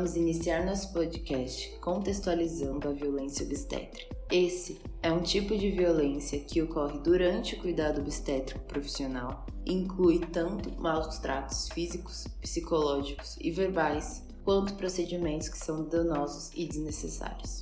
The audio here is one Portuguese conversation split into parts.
vamos iniciar nosso podcast contextualizando a violência obstétrica. Esse é um tipo de violência que ocorre durante o cuidado obstétrico profissional e inclui tanto maus tratos físicos, psicológicos e verbais, quanto procedimentos que são danosos e desnecessários.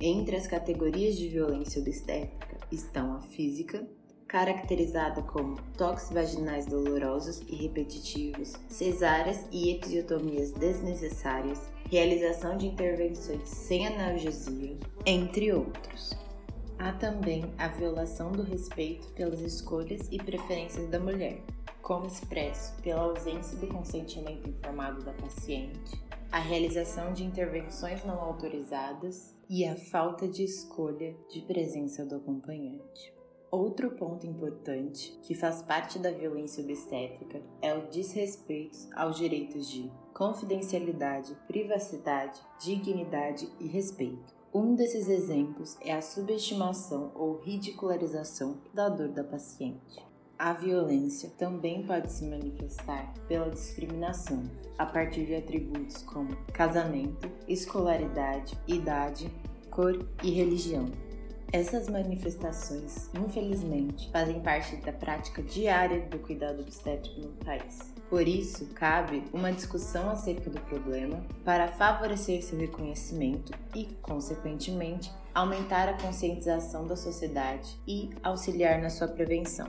Entre as categorias de violência obstétrica estão a física, caracterizada como toques vaginais dolorosos e repetitivos, cesáreas e episiotomias desnecessárias, realização de intervenções sem analgesia, entre outros. Há também a violação do respeito pelas escolhas e preferências da mulher, como expresso pela ausência do consentimento informado da paciente, a realização de intervenções não autorizadas e a falta de escolha de presença do acompanhante. Outro ponto importante que faz parte da violência obstétrica é o desrespeito aos direitos de confidencialidade, privacidade, dignidade e respeito. Um desses exemplos é a subestimação ou ridicularização da dor da paciente. A violência também pode se manifestar pela discriminação, a partir de atributos como casamento, escolaridade, idade, cor e religião. Essas manifestações, infelizmente, fazem parte da prática diária do cuidado obstétrico no país. Por isso, cabe uma discussão acerca do problema para favorecer seu reconhecimento e, consequentemente, aumentar a conscientização da sociedade e auxiliar na sua prevenção.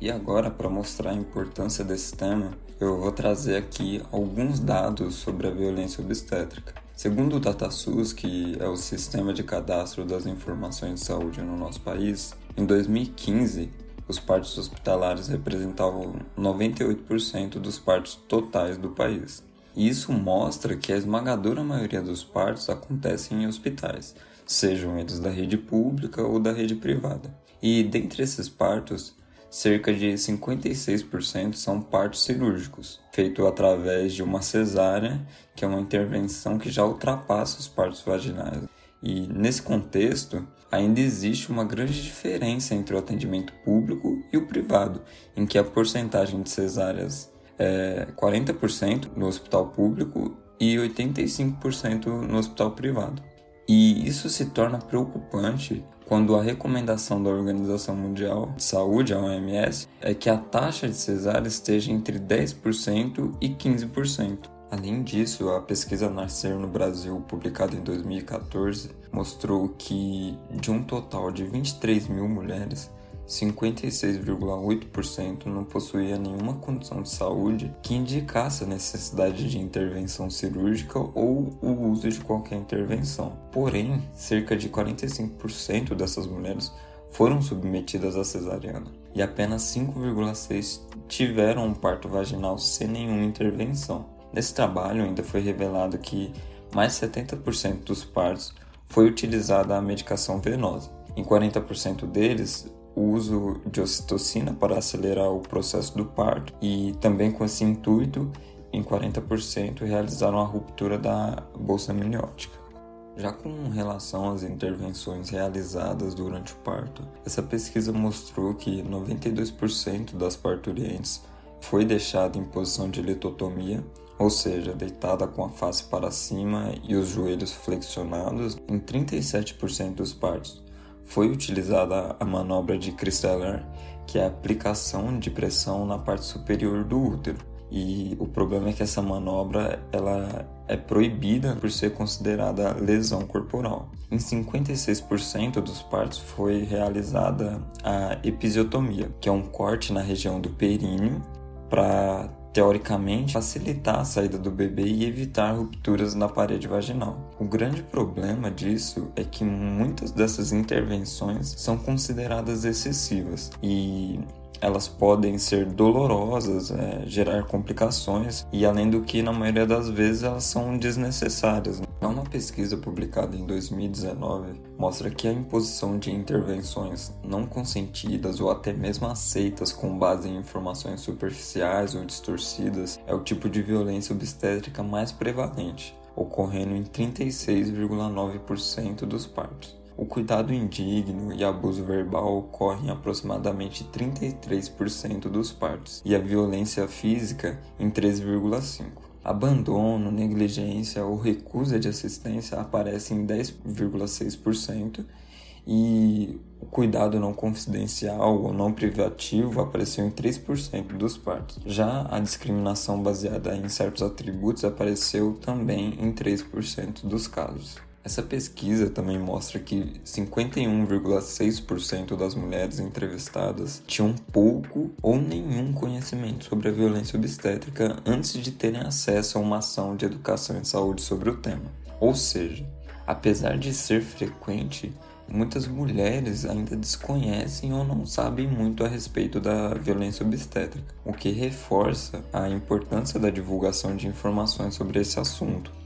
E agora, para mostrar a importância desse tema, eu vou trazer aqui alguns dados sobre a violência obstétrica. Segundo o DataSUS, que é o sistema de cadastro das informações de saúde no nosso país, em 2015 os partos hospitalares representavam 98% dos partos totais do país. E isso mostra que a esmagadora maioria dos partos acontecem em hospitais, sejam eles da rede pública ou da rede privada. E dentre esses partos, cerca de 56% são partos cirúrgicos, feito através de uma cesárea, que é uma intervenção que já ultrapassa os partos vaginais. E nesse contexto, ainda existe uma grande diferença entre o atendimento público e o privado, em que a porcentagem de cesáreas é 40% no hospital público e 85% no hospital privado. E isso se torna preocupante quando a recomendação da Organização Mundial de Saúde, a OMS, é que a taxa de cesárea esteja entre 10% e 15%. Além disso, a pesquisa Nascer no Brasil, publicada em 2014, mostrou que de um total de 23 mil mulheres, 56,8% não possuía nenhuma condição de saúde que indicasse a necessidade de intervenção cirúrgica ou o uso de qualquer intervenção. Porém, cerca de 45% dessas mulheres foram submetidas à cesariana e apenas 5,6% tiveram um parto vaginal sem nenhuma intervenção. Nesse trabalho ainda foi revelado que mais 70% dos partos foi utilizada a medicação venosa. Em 40% deles, o uso de ocitocina para acelerar o processo do parto e também com esse intuito, em 40% realizaram a ruptura da bolsa amniótica. Já com relação às intervenções realizadas durante o parto, essa pesquisa mostrou que 92% das parturientes foi deixada em posição de litotomia, ou seja, deitada com a face para cima e os joelhos flexionados em 37% dos partos, foi utilizada a manobra de Christeller, que é a aplicação de pressão na parte superior do útero. E o problema é que essa manobra ela é proibida por ser considerada lesão corporal. Em 56% dos partos foi realizada a episiotomia, que é um corte na região do períneo para teoricamente, facilitar a saída do bebê e evitar rupturas na parede vaginal. O grande problema disso é que muitas dessas intervenções são consideradas excessivas e elas podem ser dolorosas, é, gerar complicações e, além do que, na maioria das vezes, elas são desnecessárias. Uma pesquisa publicada em 2019 mostra que a imposição de intervenções não consentidas ou até mesmo aceitas com base em informações superficiais ou distorcidas é o tipo de violência obstétrica mais prevalente, ocorrendo em 36,9% dos partos. O cuidado indigno e abuso verbal ocorrem em aproximadamente 33% dos partos e a violência física em 13,5%. Abandono, negligência ou recusa de assistência aparecem em 10,6% e o cuidado não confidencial ou não privativo apareceu em 3% dos partos. Já a discriminação baseada em certos atributos apareceu também em 3% dos casos. Essa pesquisa também mostra que 51,6% das mulheres entrevistadas tinham pouco ou nenhum conhecimento sobre a violência obstétrica antes de terem acesso a uma ação de educação em saúde sobre o tema. Ou seja, apesar de ser frequente, muitas mulheres ainda desconhecem ou não sabem muito a respeito da violência obstétrica, o que reforça a importância da divulgação de informações sobre esse assunto.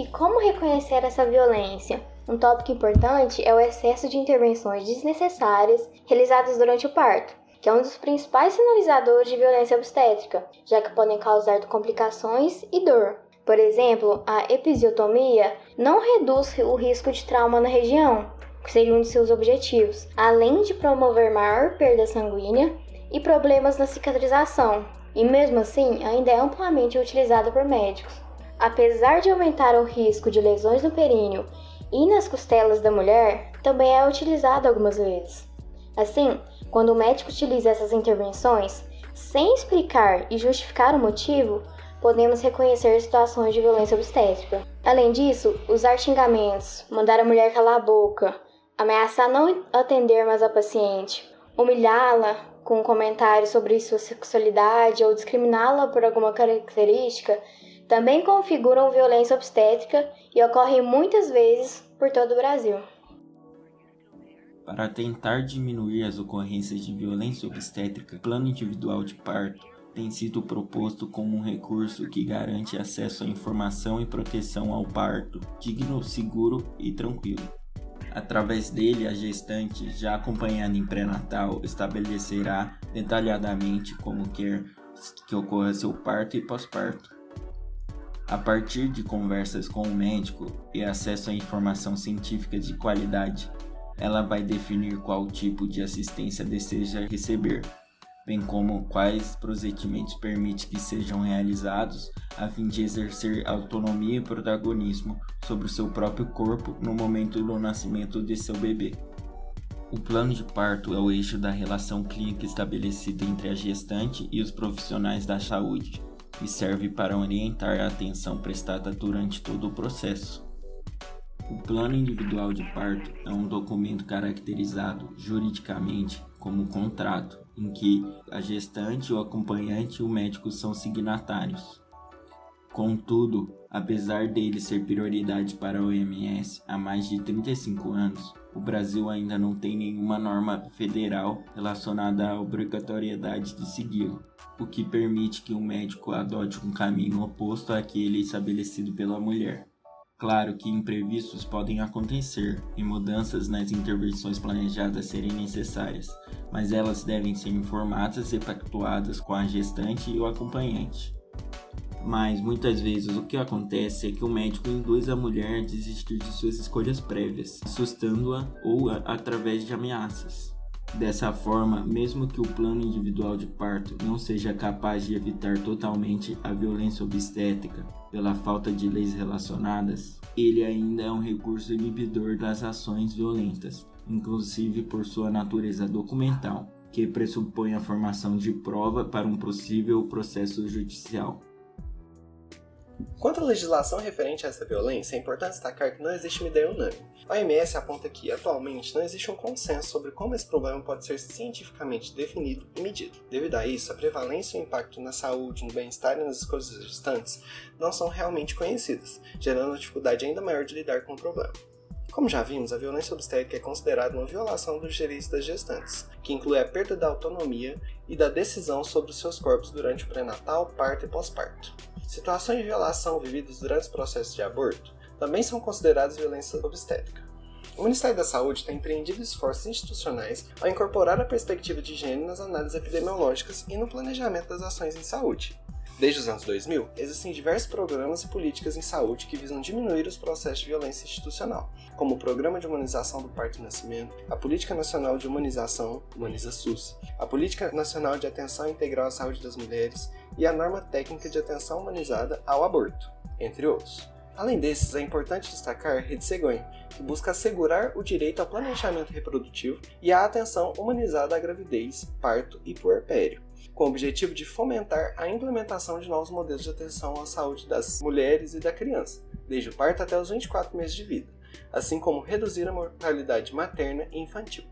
E como reconhecer essa violência? Um tópico importante é o excesso de intervenções desnecessárias realizadas durante o parto, que é um dos principais sinalizadores de violência obstétrica, já que podem causar complicações e dor. Por exemplo, a episiotomia não reduz o risco de trauma na região, que seria um de seus objetivos, além de promover maior perda sanguínea e problemas na cicatrização, e mesmo assim ainda é amplamente utilizada por médicos. Apesar de aumentar o risco de lesões no períneo e nas costelas da mulher, também é utilizado algumas vezes. Assim, quando o médico utiliza essas intervenções, sem explicar e justificar o motivo, podemos reconhecer situações de violência obstétrica. Além disso, usar xingamentos, mandar a mulher calar a boca, ameaçar não atender mais a paciente, humilhá-la com comentários sobre sua sexualidade ou discriminá-la por alguma característica também configuram violência obstétrica e ocorrem muitas vezes por todo o Brasil. Para tentar diminuir as ocorrências de violência obstétrica, o plano individual de parto tem sido proposto como um recurso que garante acesso à informação e proteção ao parto digno, seguro e tranquilo. Através dele, a gestante, já acompanhada em pré-natal, estabelecerá detalhadamente como quer que ocorra seu parto e pós-parto a partir de conversas com o médico e acesso à informação científica de qualidade, ela vai definir qual tipo de assistência deseja receber, bem como quais procedimentos permite que sejam realizados a fim de exercer autonomia e protagonismo sobre o seu próprio corpo no momento do nascimento de seu bebê. O plano de parto é o eixo da relação clínica estabelecida entre a gestante e os profissionais da saúde e serve para orientar a atenção prestada durante todo o processo. O plano individual de parto é um documento caracterizado juridicamente como contrato, em que a gestante, o acompanhante e o médico são signatários. Contudo, apesar dele ser prioridade para a OMS há mais de 35 anos, o Brasil ainda não tem nenhuma norma federal relacionada à obrigatoriedade de segui-lo o que permite que o médico adote um caminho oposto àquele estabelecido pela mulher. Claro que imprevistos podem acontecer e mudanças nas intervenções planejadas serem necessárias, mas elas devem ser informadas e pactuadas com a gestante e o acompanhante. Mas muitas vezes o que acontece é que o médico induz a mulher a desistir de suas escolhas prévias, assustando-a ou a, através de ameaças. Dessa forma, mesmo que o plano individual de parto não seja capaz de evitar totalmente a violência obstétrica pela falta de leis relacionadas, ele ainda é um recurso inibidor das ações violentas, inclusive por sua natureza documental, que pressupõe a formação de prova para um possível processo judicial. Quanto à legislação referente a essa violência, é importante destacar que não existe uma ideia unânime. A OMS aponta que, atualmente, não existe um consenso sobre como esse problema pode ser cientificamente definido e medido. Devido a isso, a prevalência e o impacto na saúde, no bem-estar e nas escolhas gestantes não são realmente conhecidas, gerando uma dificuldade ainda maior de lidar com o problema. Como já vimos, a violência obstétrica é considerada uma violação dos direitos das gestantes, que inclui a perda da autonomia e da decisão sobre os seus corpos durante o pré-natal, parto e pós-parto. Situações de violação vividas durante os processos de aborto também são consideradas violência obstétrica. O Ministério da Saúde tem empreendido esforços institucionais ao incorporar a perspectiva de gênero nas análises epidemiológicas e no planejamento das ações em saúde. Desde os anos 2000, existem diversos programas e políticas em saúde que visam diminuir os processos de violência institucional, como o Programa de Humanização do Parto e Nascimento, a Política Nacional de Humanização, Humaniza SUS, a Política Nacional de Atenção Integral à Saúde das Mulheres e a Norma Técnica de Atenção Humanizada ao Aborto, entre outros. Além desses, é importante destacar a Rede Cegonha, que busca assegurar o direito ao planejamento reprodutivo e à atenção humanizada à gravidez, parto e puerpério, com o objetivo de fomentar a implementação de novos modelos de atenção à saúde das mulheres e da criança, desde o parto até os 24 meses de vida, assim como reduzir a mortalidade materna e infantil.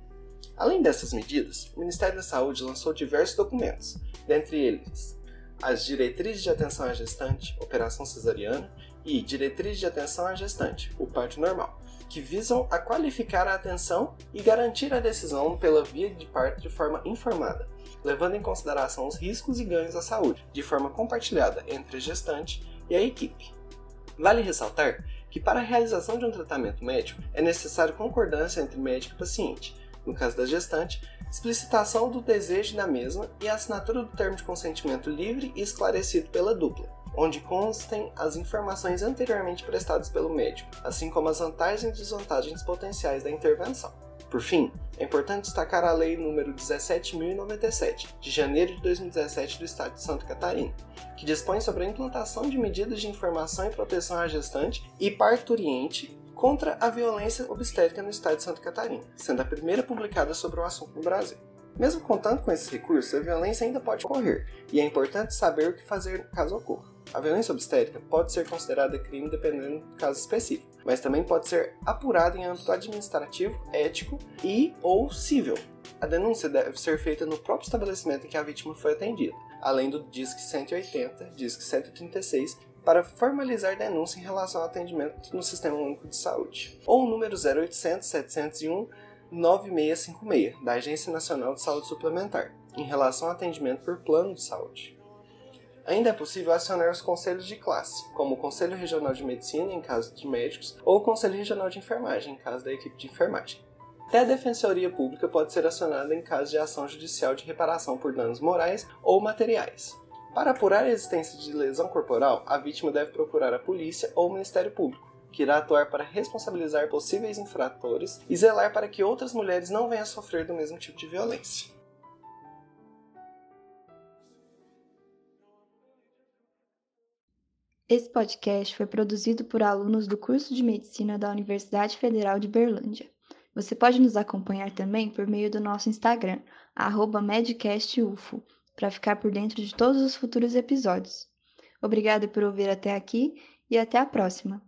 Além dessas medidas, o Ministério da Saúde lançou diversos documentos, dentre eles as Diretrizes de Atenção à Gestante, Operação Cesariana e Diretrizes de Atenção à Gestante, o parto normal, que visam a qualificar a atenção e garantir a decisão pela via de parto de forma informada, levando em consideração os riscos e ganhos à saúde, de forma compartilhada entre a gestante e a equipe. Vale ressaltar que para a realização de um tratamento médico é necessário concordância entre médico e paciente, no caso da gestante, explicitação do desejo da mesma e assinatura do termo de consentimento livre e esclarecido pela dupla onde constem as informações anteriormente prestadas pelo médico, assim como as vantagens e desvantagens potenciais da intervenção. Por fim, é importante destacar a Lei nº 17.097, de janeiro de 2017 do Estado de Santa Catarina, que dispõe sobre a implantação de medidas de informação e proteção à gestante e parturiente contra a violência obstétrica no Estado de Santa Catarina, sendo a primeira publicada sobre o assunto no Brasil. Mesmo contando com esses recursos, a violência ainda pode ocorrer, e é importante saber o que fazer caso ocorra. A violência obstétrica pode ser considerada crime dependendo do caso específico, mas também pode ser apurada em âmbito administrativo, ético e ou civil. A denúncia deve ser feita no próprio estabelecimento em que a vítima foi atendida, além do DISC 180, DISC 136 para formalizar denúncia em relação ao atendimento no Sistema Único de Saúde, ou o número 0800 701 9656 da Agência Nacional de Saúde Suplementar, em relação ao atendimento por plano de saúde. Ainda é possível acionar os conselhos de classe, como o Conselho Regional de Medicina em caso de médicos ou o Conselho Regional de Enfermagem em caso da equipe de enfermagem. Até a Defensoria Pública pode ser acionada em caso de ação judicial de reparação por danos morais ou materiais. Para apurar a existência de lesão corporal, a vítima deve procurar a polícia ou o Ministério Público, que irá atuar para responsabilizar possíveis infratores e zelar para que outras mulheres não venham a sofrer do mesmo tipo de violência. Esse podcast foi produzido por alunos do curso de Medicina da Universidade Federal de Berlândia. Você pode nos acompanhar também por meio do nosso Instagram, medcastufo, para ficar por dentro de todos os futuros episódios. Obrigada por ouvir até aqui e até a próxima!